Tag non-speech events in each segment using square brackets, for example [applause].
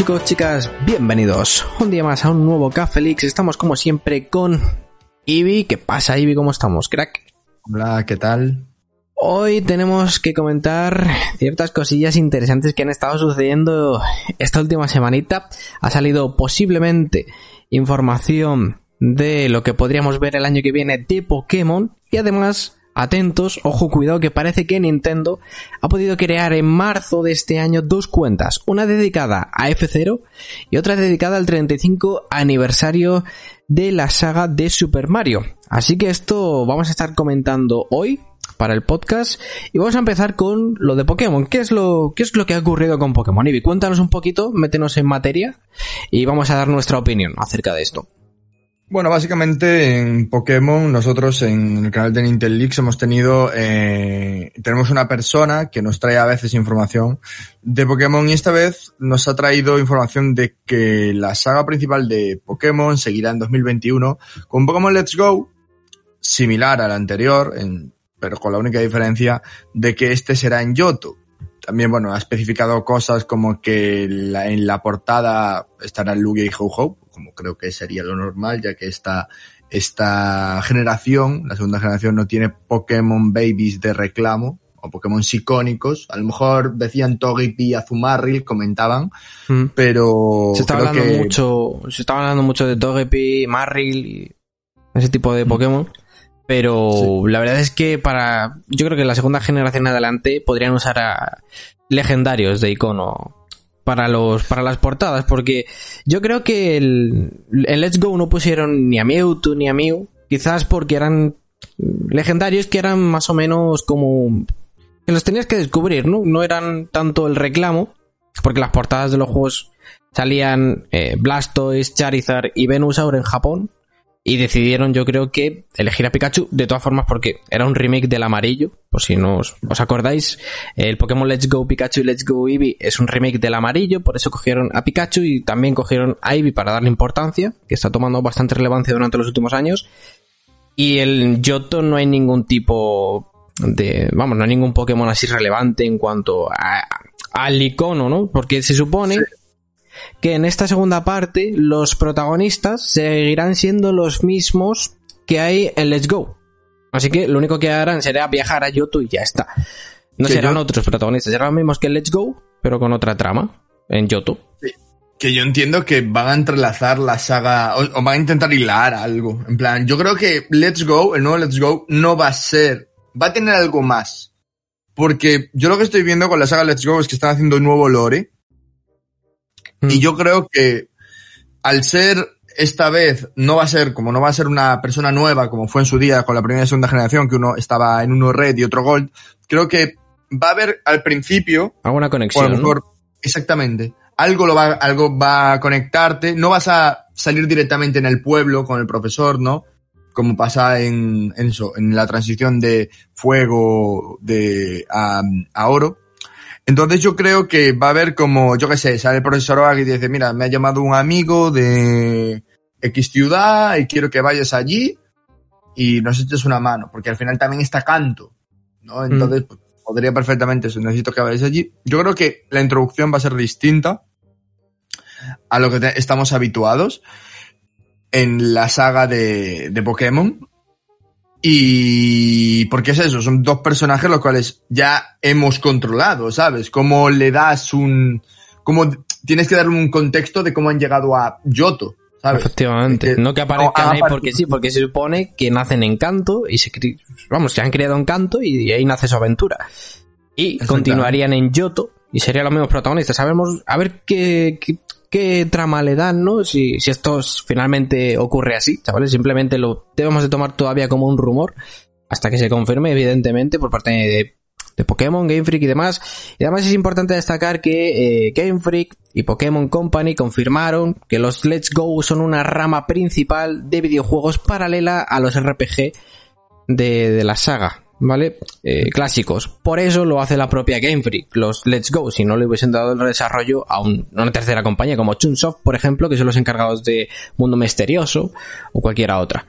chicos, chicas, bienvenidos un día más a un nuevo Café Leaks. Estamos como siempre con Ivy. ¿Qué pasa Ivy? ¿Cómo estamos, crack? Hola, ¿qué tal? Hoy tenemos que comentar ciertas cosillas interesantes que han estado sucediendo esta última semanita. Ha salido posiblemente información de lo que podríamos ver el año que viene de Pokémon y además Atentos, ojo, cuidado, que parece que Nintendo ha podido crear en marzo de este año dos cuentas, una dedicada a F0 y otra dedicada al 35 aniversario de la saga de Super Mario. Así que esto vamos a estar comentando hoy para el podcast y vamos a empezar con lo de Pokémon. ¿Qué es lo, qué es lo que ha ocurrido con Pokémon? Ivy, cuéntanos un poquito, métenos en materia y vamos a dar nuestra opinión acerca de esto. Bueno, básicamente en Pokémon, nosotros en el canal de Nintendo Leaks hemos tenido, eh, tenemos una persona que nos trae a veces información de Pokémon y esta vez nos ha traído información de que la saga principal de Pokémon seguirá en 2021 con Pokémon Let's Go, similar al anterior, en, pero con la única diferencia de que este será en Yoto. También, bueno, ha especificado cosas como que la, en la portada estará Lugia y Ho-Ho, como creo que sería lo normal, ya que esta, esta generación, la segunda generación, no tiene Pokémon Babies de reclamo, o Pokémon icónicos. A lo mejor decían Togepi y Azumaril, comentaban, mm. pero se estaba hablando mucho, se estaba hablando mucho de Togepi, Marril y ese tipo de mm. Pokémon. Pero la verdad es que para. Yo creo que la segunda generación adelante podrían usar a legendarios de icono para los para las portadas porque yo creo que el, Let's Go no pusieron ni a Mewtwo ni a Mew quizás porque eran legendarios que eran más o menos como que los tenías que descubrir no no eran tanto el reclamo porque las portadas de los juegos salían eh, Blastoise Charizard y Venusaur en Japón y decidieron yo creo que elegir a Pikachu de todas formas porque era un remake del amarillo por si no os, acordáis. El Pokémon Let's Go Pikachu y Let's Go Eevee es un remake del amarillo por eso cogieron a Pikachu y también cogieron a Eevee para darle importancia que está tomando bastante relevancia durante los últimos años. Y el Yoto no hay ningún tipo de vamos no hay ningún Pokémon así relevante en cuanto a, al icono no porque se supone que en esta segunda parte los protagonistas seguirán siendo los mismos que hay en Let's Go. Así que lo único que harán será viajar a Yoto y ya está. No serán otros protagonistas, serán los mismos que en Let's Go, pero con otra trama en Yoto. Que yo entiendo que van a entrelazar la saga o, van a intentar hilar algo. En plan, yo creo que Let's Go, el nuevo Let's Go, no va a ser, va a tener algo más. Porque yo lo que estoy viendo con la saga Let's Go es que están haciendo un nuevo lore y mm. yo creo que al ser esta vez no va a ser, como no va a ser una persona nueva, como fue en su día con la primera y segunda generación, que uno estaba en uno red y otro gold, creo que va a haber al principio. Alguna conexión. Exactamente. Algo, lo va, algo va a conectarte. No vas a salir directamente en el pueblo con el profesor, ¿no? Como pasa en, en eso, en la transición de fuego de, a, a oro entonces yo creo que va a haber como, yo qué sé, sale el profesor Oag y dice, mira, me ha llamado un amigo de X ciudad y quiero que vayas allí y nos eches una mano, porque al final también está canto, ¿no? Mm. Entonces, pues, podría perfectamente, necesito que vayas allí. Yo creo que la introducción va a ser distinta a lo que estamos habituados en la saga de, de Pokémon. Y porque es eso, son dos personajes los cuales ya hemos controlado, ¿sabes? Cómo le das un... cómo tienes que darle un contexto de cómo han llegado a Yoto, ¿sabes? Efectivamente. no que aparezcan ahí porque sí, porque se supone que nacen en Canto y se... Vamos, se han criado en Canto y ahí nace su aventura. Y continuarían en Yoto y serían los mismos protagonistas. Sabemos, a ver qué, qué trama le dan, ¿no? Si, si esto finalmente ocurre así, chavales, simplemente lo debemos de tomar todavía como un rumor hasta que se confirme, evidentemente, por parte de, de Pokémon, Game Freak y demás. Y además es importante destacar que eh, Game Freak y Pokémon Company confirmaron que los Let's Go son una rama principal de videojuegos paralela a los RPG de, de la saga. ¿Vale? Eh, clásicos. Por eso lo hace la propia Game Freak, los Let's Go, si no le hubiesen dado el desarrollo a, una tercera compañía como Chunsoft, por ejemplo, que son los encargados de Mundo Misterioso o cualquiera otra.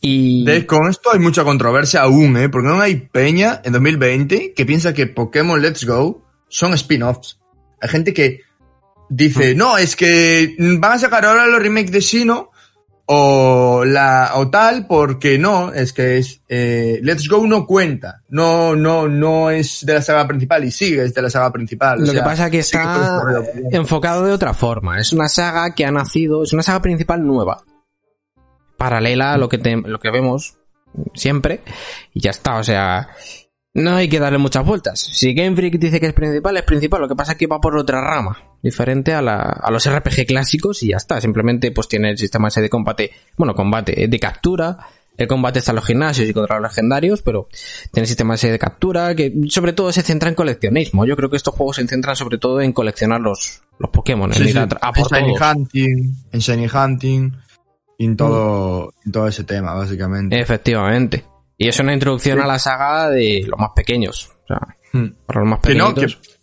Y... con esto hay mucha controversia aún, ¿eh? Porque no hay peña en 2020 que piensa que Pokémon Let's Go son spin-offs. Hay gente que dice, no, es que van a sacar ahora los remakes de Sino o la o tal porque no es que es eh, Let's Go no cuenta no no no es de la saga principal y sigue es de la saga principal lo que pasa es que está enfocado de otra forma es una saga que ha nacido es una saga principal nueva paralela a lo que lo que vemos siempre y ya está o sea no hay que darle muchas vueltas. Si Game Freak dice que es principal, es principal. Lo que pasa es que va por otra rama, diferente a, la, a los RPG clásicos y ya está. Simplemente pues tiene el sistema ese de combate, bueno, combate de captura. El combate está en los gimnasios y contra los legendarios, pero tiene el sistema ese de captura que sobre todo se centra en coleccionismo. Yo creo que estos juegos se centran sobre todo en coleccionar los, los Pokémon, en, en Shiny Hunting, en Shiny Hunting y en todo, en todo ese tema, básicamente. Efectivamente. Y es una introducción a la saga de los más pequeños. O sea, hmm. para los más pequeños. Que, que,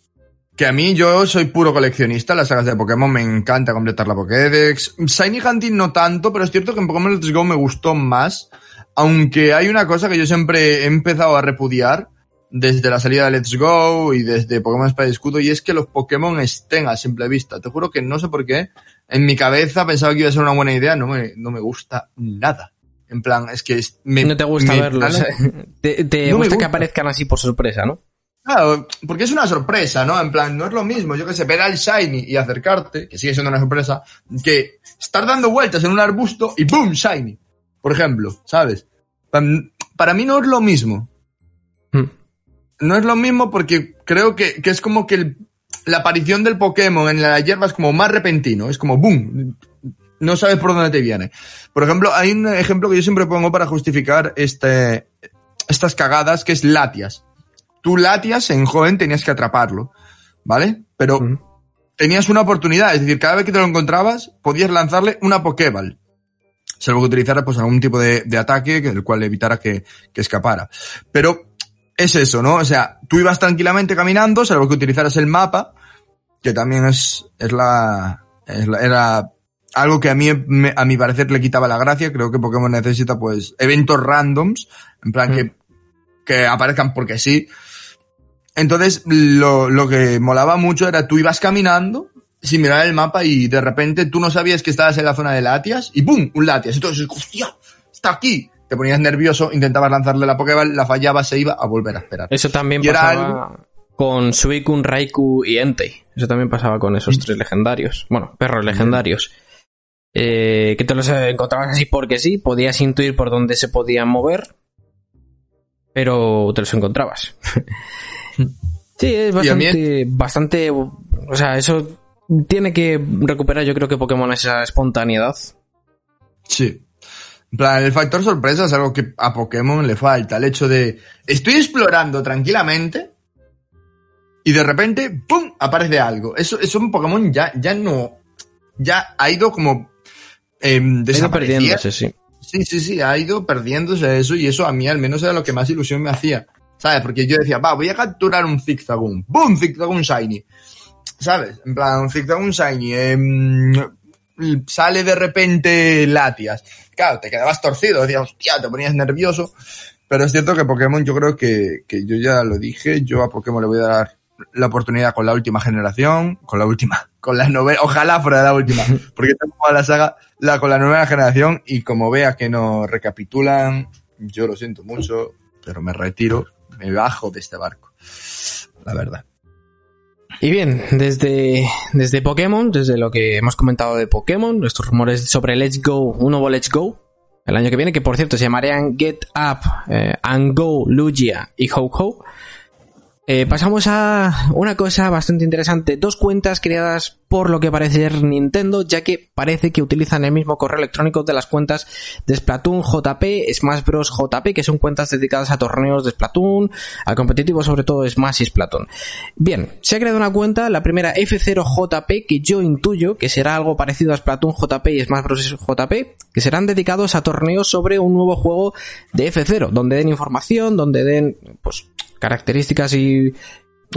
a mí yo soy puro coleccionista, las sagas de Pokémon me encanta completar la Pokédex. Shiny Hunting no tanto, pero es cierto que en Pokémon Let's Go me gustó más. Aunque hay una cosa que yo siempre he empezado a repudiar desde la salida de Let's Go y desde Pokémon Espada y Escudo, y es que los Pokémon estén a simple vista. Te juro que no sé por qué. En mi cabeza pensaba que iba a ser una buena idea, no me, no me gusta nada. En plan, es que... Me, no te gusta verlos. te, gusta, que aparezcan así por sorpresa, ¿no? Claro, porque es una sorpresa, ¿no? En plan, no es lo mismo, yo que sé, ver al Shiny y acercarte, que sigue siendo una sorpresa, que estar dando vueltas en un arbusto y ¡boom! Shiny. Por ejemplo, ¿sabes? Para mí no es lo mismo. Hmm. No es lo mismo porque creo que, que es como que la aparición del Pokémon en la hierba es como más repentino, es como ¡boom! no sabes por dónde te viene. Por ejemplo, hay un ejemplo que yo siempre pongo para justificar este, estas cagadas, que es Latias. Tú Latias en joven tenías que atraparlo, ¿vale? Pero tenías una oportunidad, es decir, cada vez que te lo encontrabas, podías lanzarle una Pokéball. Salvo que utilizara pues algún tipo de, ataque, que, el cual evitara que, que escapara. Pero es eso, ¿no? O sea, tú ibas tranquilamente caminando, salvo que utilizaras el mapa, que también es, es la, es la era algo que a mí, a mi parecer, le quitaba la gracia. Creo que Pokémon necesita, pues, eventos randoms, en plan que, que aparezcan porque sí. Entonces, lo, lo que molaba mucho era tú ibas caminando sin mirar el mapa y de repente tú no sabías que estabas en la zona de Latias y ¡pum! Un Latias. Entonces, ¡hostia! ¡Está aquí! Te ponías nervioso, intentabas lanzarle la Pokéball, la fallaba, se iba a volver a esperar. Eso también pasaba con Suicune, Raikou y Entei. Eso también pasaba con esos mm. tres legendarios. Bueno, perros legendarios. Eh, que te los encontrabas así porque sí, podías intuir por dónde se podían mover, pero te los encontrabas. sí, es bastante, bastante, o sea, eso tiene que recuperar yo creo que Pokémon esa espontaneidad. Sí. En plan, el factor sorpresa es algo que a Pokémon le falta. El hecho de estoy explorando tranquilamente y de repente, ¡pum! aparece algo. Eso, eso un Pokémon ya, ya no. Ya ha ido como eh, perdiéndose, sí. Sí, sí, sí, ha ido perdiéndose eso y eso a mí al menos era lo que más ilusión me hacía. ¿Sabes? Porque yo decía, va, voy a capturar un Zigzagoon. ¡Boom! Zigzagoon Shiny. ¿Sabes? En plan, un Zigzagoon Shiny. Em, sale de repente Latias. Claro, te quedabas torcido, decías, hostia, te ponías nervioso. Pero es cierto que Pokémon, yo creo que, que yo ya lo dije, yo a Pokémon le voy a dar la oportunidad con la última generación, con la última, con la novela, ojalá fuera la última, porque [laughs] tengo la saga la, con la nueva generación y como vea que no recapitulan, yo lo siento mucho, pero me retiro, me bajo de este barco, la verdad. Y bien, desde, desde Pokémon, desde lo que hemos comentado de Pokémon, nuestros rumores sobre Let's Go, un nuevo Let's Go, el año que viene, que por cierto se llamarían Get Up, eh, and Go, Lugia y Ho Ho, eh, pasamos a una cosa bastante interesante. Dos cuentas creadas por lo que parece ser Nintendo, ya que parece que utilizan el mismo correo electrónico de las cuentas de Splatoon JP, Smash Bros JP, que son cuentas dedicadas a torneos de Splatoon, al competitivo sobre todo Smash y Splatoon. Bien, se ha creado una cuenta, la primera F0JP, que yo intuyo que será algo parecido a Splatoon JP y Smash Bros JP, que serán dedicados a torneos sobre un nuevo juego de F0, donde den información, donde den, pues, características y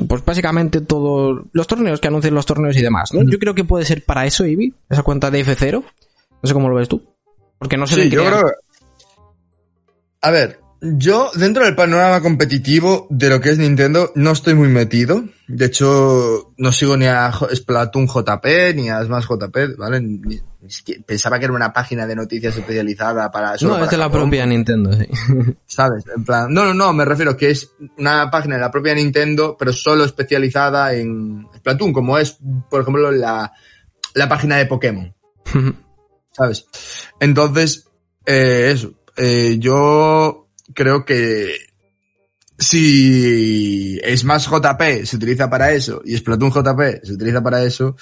pues básicamente todos los torneos que anuncian los torneos y demás, ¿no? Yo creo que puede ser para eso, Ibi, esa cuenta de F0. No sé cómo lo ves tú. Porque no sé sí, yo creo... A ver, Yo, dentro del panorama competitivo de lo que es Nintendo, no estoy muy metido. De hecho, no sigo ni a Splatoon JP, ni a Smash JP, ¿vale? pensaba que era una página de noticias especializada para... eso. no, es de la propia Nintendo, sí. [laughs] ¿Sabes? En plan, no, no, no, me refiero que es una página de la propia Nintendo, pero solo especializada en Splatoon, como es, por ejemplo, la, la página de Pokémon. [laughs] ¿Sabes? Entonces, eh, eso. Eh, yo creo que si Smash JP se utiliza para eso y Splatoon JP se utiliza para eso,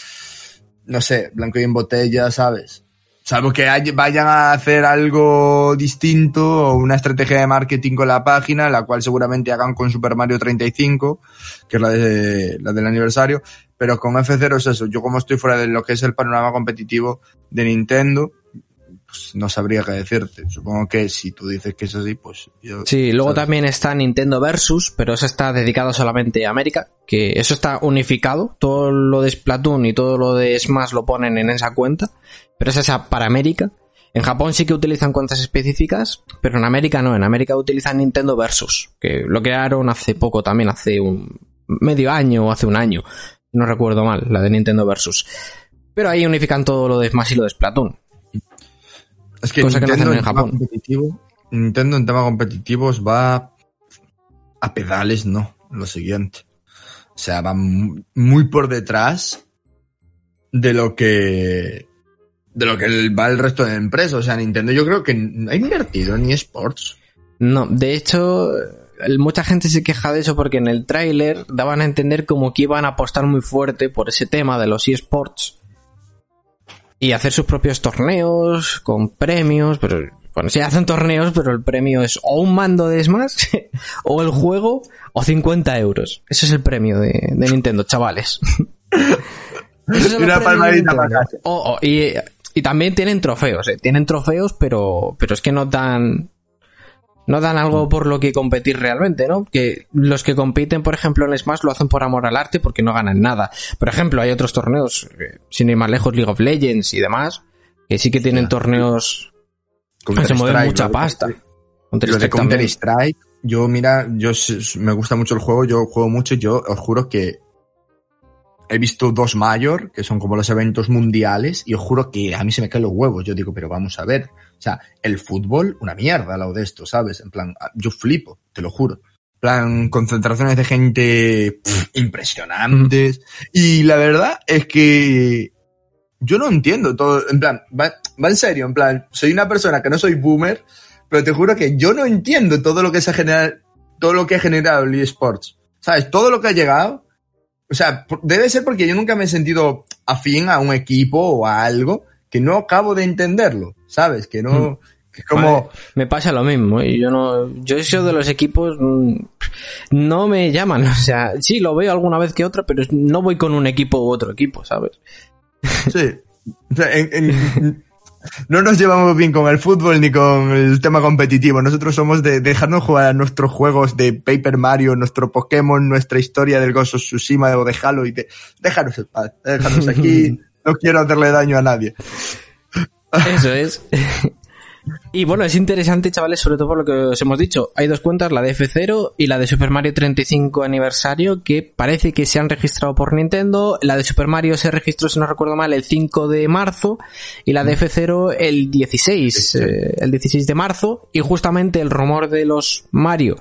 no sé, blanco y en botella, ¿sabes? Salvo que vayan a hacer algo distinto o una estrategia de marketing con la página, la cual seguramente hagan con Super Mario 35, que es la, de, la del aniversario, pero con F0 es eso. Yo como estoy fuera de lo que es el panorama competitivo de Nintendo, pues no sabría qué decirte. Supongo que si tú dices que es así, pues yo... Sí, luego también está Nintendo Versus, pero eso está dedicado solamente a América, que eso está unificado, todo lo de Splatoon y todo lo de Smash lo ponen en esa cuenta, pero esa es para América. En Japón sí que utilizan cuentas específicas, pero en América no, en América utilizan Nintendo Versus, que lo crearon hace poco también, hace un medio año o hace un año, no recuerdo mal, la de Nintendo Versus. Pero ahí unifican todo lo de Smash y lo de Splatoon. Es que Nintendo, en Japón. Competitivo, Nintendo en temas competitivos va a pedales, no, lo siguiente. O sea, va muy por detrás de lo que de lo que va el resto de empresas. O sea, Nintendo yo creo que ha invertido en eSports. No, de hecho, mucha gente se queja de eso porque en el tráiler daban a entender como que iban a apostar muy fuerte por ese tema de los eSports y hacer sus propios torneos con premios, pero bueno, sí hacen torneos, pero el premio es o un mando de Smash, [laughs] o el juego, o 50 euros. Ese es el premio de, Nintendo, chavales. [laughs] es Una palmadita para y, y, también tienen trofeos, ¿eh? tienen trofeos, pero, pero es que no dan no dan algo por lo que competir realmente, ¿no? Que los que compiten, por ejemplo, en Smash lo hacen por amor al arte porque no ganan nada. Por ejemplo, hay otros torneos, eh, sin ir más lejos, League of Legends y demás, que sí que tienen torneos que se mueven mucha pasta. Counter Strike, yo mira, yo me gusta mucho el juego, yo juego mucho yo os juro que he visto dos mayor, que son como los eventos mundiales, y os juro que a mí se me caen los huevos. Yo digo, pero vamos a ver. O sea, el fútbol, una mierda lado de esto, ¿sabes? En plan, yo flipo, te lo juro. Plan, concentraciones de gente impresionantes. Y la verdad es que yo no entiendo todo. En plan, va, va en serio, en plan, soy una persona que no soy boomer, pero te juro que yo no entiendo todo lo que se ha generado, todo lo que ha generado el eSports. ¿Sabes? Todo lo que ha llegado o sea, debe ser porque yo nunca me he sentido afín a un equipo o a algo que no acabo de entenderlo, ¿sabes? Que no... Hmm. Que como... me pasa lo mismo, y yo no, yo eso de los equipos mm, no me llaman, [laughs] o sea, sí lo veo alguna vez que otra, pero no voy con un equipo u otro equipo, ¿sabes? [laughs] Sí. O sea, en, no nos llevamos bien con el fútbol ni con el tema competitivo. Nosotros somos de dejarnos jugar a nuestros juegos de Paper Mario, nuestro Pokémon, nuestra historia del Ghost of Tsushima o de Halo y de, déjanos en paz, déjanos aquí. [laughs] no quiero hacerle daño a nadie. Eso es. [laughs] Y bueno, es interesante, chavales, sobre todo por lo que os hemos dicho. Hay dos cuentas, la de F0 y la de Super Mario 35 aniversario, que parece que se han registrado por Nintendo. La de Super Mario se registró, si no recuerdo mal, el 5 de marzo y la de F0 el 16, eh, el 16 de marzo. Y justamente el rumor de los Mario,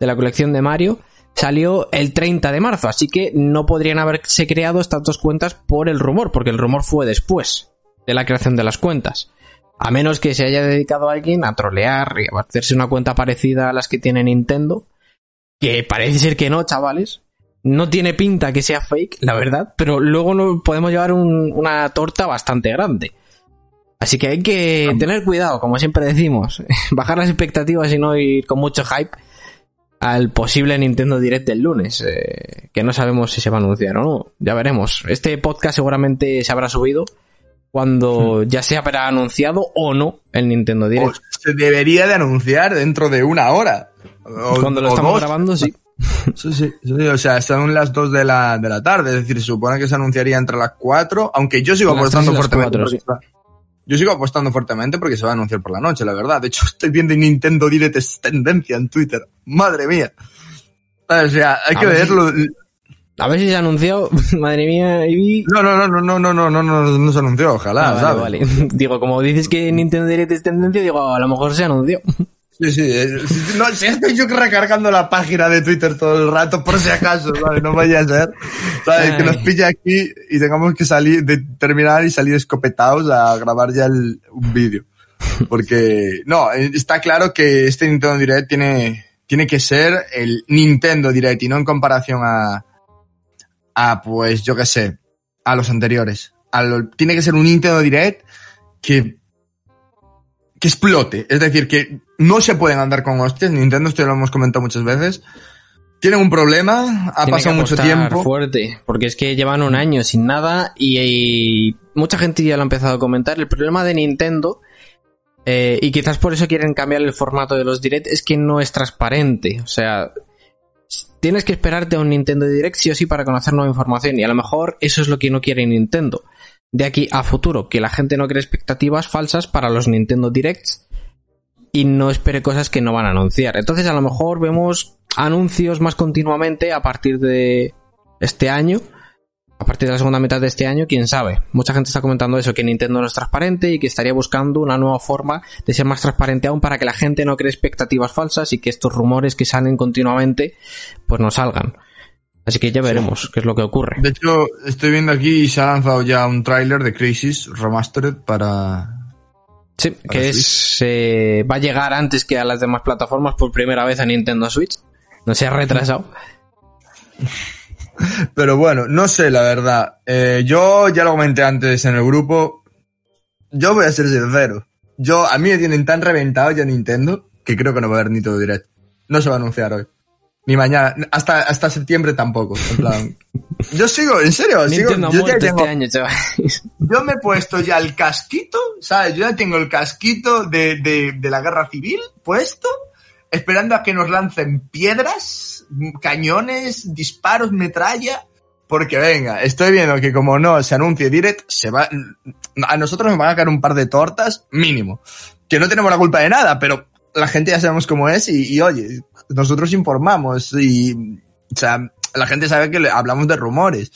de la colección de Mario, salió el 30 de marzo. Así que no podrían haberse creado estas dos cuentas por el rumor, porque el rumor fue después de la creación de las cuentas. A menos que se haya dedicado a alguien a trolear y a hacerse una cuenta parecida a las que tiene Nintendo. Que parece ser que no, chavales. No tiene pinta que sea fake, la verdad. Pero luego no podemos llevar una torta bastante grande. Así que hay que tener cuidado, como siempre decimos. [laughs] Bajar las expectativas y no ir con mucho hype al posible Nintendo Direct del lunes. Eh, que no sabemos si se va a anunciar o no. Ya veremos. Este podcast seguramente se habrá subido cuando hmm. ya sea para anunciado o no el Nintendo Direct. se debería de anunciar dentro de una hora. cuando lo estamos grabando, [laughs] sí. Sí, sí, o sea, son las 2 de la, de la tarde, es decir, se supone que se anunciaría entre las 4, aunque yo sigo apostando fuertemente. Yo Yo sigo apostando fuertemente porque se va a anunciar por la noche, la verdad. De hecho, [laughs] estoy viendo Nintendo Direct es tendencia en Twitter. Madre mía. O sea, hay que verlo. A ver si se ha anunciado, [laughs] madre mía. No, no, no, no, no, no, no, no, no, no se anunció, ojalá, ah, vale, Vale. [laughs] Digo, como dices que Nintendo Direct es tendencia, digo, a lo mejor se anunció. Sí, sí, eh, no, si estoy yo recargando la página de Twitter todo el rato, por si acaso, ¿sabes? No vaya a ser, ¿sabes? Que nos pille aquí y tengamos que salir, de terminar y salir escopetados a grabar ya el, un vídeo. Porque, no, está claro que este Nintendo Direct tiene, tiene que ser el Nintendo Direct y no en comparación a, a pues, yo qué sé, a los anteriores. tiene que ser un Nintendo Direct que que explote. Es decir, que no se pueden andar con hostias. Nintendo, esto ya lo hemos comentado muchas veces. Tienen un problema, ha pasado mucho tiempo. fuerte, porque es que llevan un año sin nada y, mucha gente ya lo ha empezado a comentar. El problema de Nintendo, eh, y quizás por eso quieren cambiar el formato de los Direct, es que no es transparente. O sea, tienes que esperarte a un Nintendo Direct sí o sí para conocer nueva información y a lo mejor eso es lo que no quiere Nintendo de aquí a futuro, que la gente no cree expectativas falsas para los Nintendo Directs y no espere cosas que no van a anunciar. Entonces a lo mejor vemos anuncios más continuamente a partir de este año, a partir de la segunda mitad de este año, quién sabe. Mucha gente está comentando eso, que Nintendo no es transparente y que estaría buscando una nueva forma de ser más transparente aún para que la gente no cree expectativas falsas y que estos rumores que salen continuamente pues no salgan. Así que ya veremos qué es lo que ocurre. De hecho, estoy viendo aquí y se ha lanzado ya un tráiler de Crisis Remastered para... Sí, que es eh, va a llegar antes que a las demás plataformas por primera vez a Nintendo Switch. No se ha retrasado. [laughs] Pero bueno, no sé, la verdad. Eh, yo ya lo comenté antes en el grupo. Yo voy a ser sincero. Yo, a mí me tienen tan reventado ya Nintendo que creo que no va a haber ni todo directo. No se va a anunciar hoy. Ni mañana, hasta, hasta septiembre tampoco. En plan. [laughs] Yo sigo, en serio, sigo. Yo, ya tengo, este año, yo me he puesto ya el casquito, ¿sabes? Yo ya tengo el casquito de, de, de la guerra civil puesto, esperando a que nos lancen piedras, cañones, disparos, metralla. Porque venga, estoy viendo que como no se anuncie direct, se va, a nosotros nos van a caer un par de tortas, mínimo. Que no tenemos la culpa de nada, pero la gente ya sabemos cómo es y, oye, nosotros informamos y, o sea, la gente sabe que le, hablamos de rumores.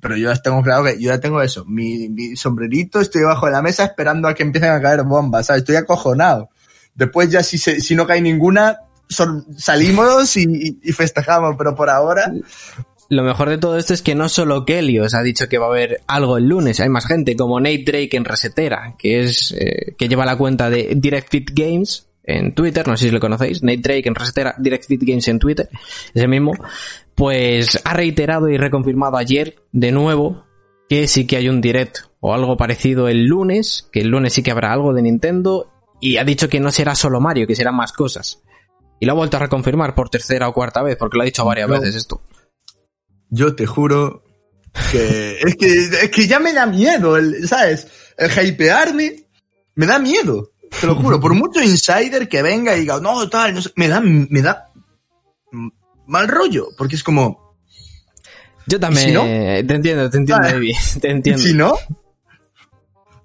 Pero yo ya tengo claro que yo ya tengo eso, mi, sombrerito, estoy debajo de la mesa esperando a que empiecen a caer bombas, ¿sabes? Estoy acojonado. Después ya si, si no cae ninguna, salimos y, y, festejamos, pero por ahora... Lo mejor de todo esto es que no solo Kelly os ha dicho que va a haber algo el lunes, hay más gente como Nate Drake en Resetera, que es eh, que lleva la cuenta de Direct Fit Games, en Twitter, no sé si lo conocéis, Nate Drake en Resetera, Direct Fit Games en Twitter, ese mismo, pues ha reiterado y reconfirmado ayer de nuevo que sí que hay un direct o algo parecido el lunes, que el lunes sí que habrá algo de Nintendo y ha dicho que no será solo Mario, que serán más cosas. Y lo ha vuelto a reconfirmar por tercera o cuarta vez, porque lo ha dicho varias veces esto. Yo te juro que [laughs] es que, es que ya me da miedo, el, ¿sabes? El hypearme me da miedo. Te lo juro, por mucho insider que venga y diga, no, tal, no sé, me da, me da mal rollo, porque es como... Yo también, te entiendo, te entiendo, Baby, [laughs] te entiendo. Si no,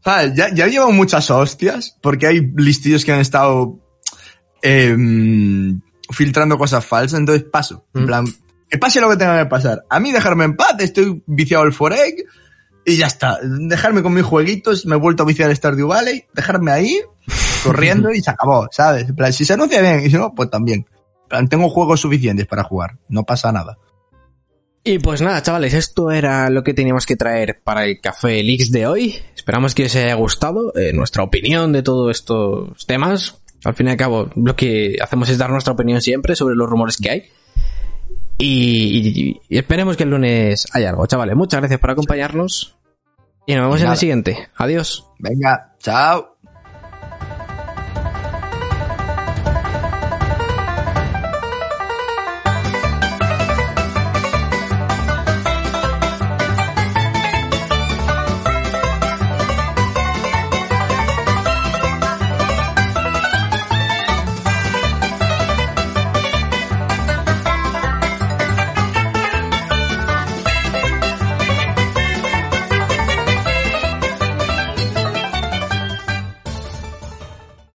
¿sabes? Ya, ya llevo muchas hostias, porque hay listillos que han estado eh, filtrando cosas falsas, entonces paso. En mm. plan, que pase lo que tenga que pasar. A mí dejarme en paz, estoy viciado al Foreg, y ya está. Dejarme con mis jueguitos, me he vuelto a viciar el Stardew Valley, dejarme ahí, corriendo y se acabó, ¿sabes? si se anuncia bien y si no, pues también. tengo juegos suficientes para jugar, no pasa nada. Y pues nada, chavales, esto era lo que teníamos que traer para el Café Leaks de hoy. Esperamos que os haya gustado eh, nuestra opinión de todos estos temas. Al fin y al cabo, lo que hacemos es dar nuestra opinión siempre sobre los rumores que hay. Y, esperemos que el lunes haya algo, chavales. Muchas gracias por acompañarnos. Y nos vemos en el siguiente. Adiós. Venga, chao.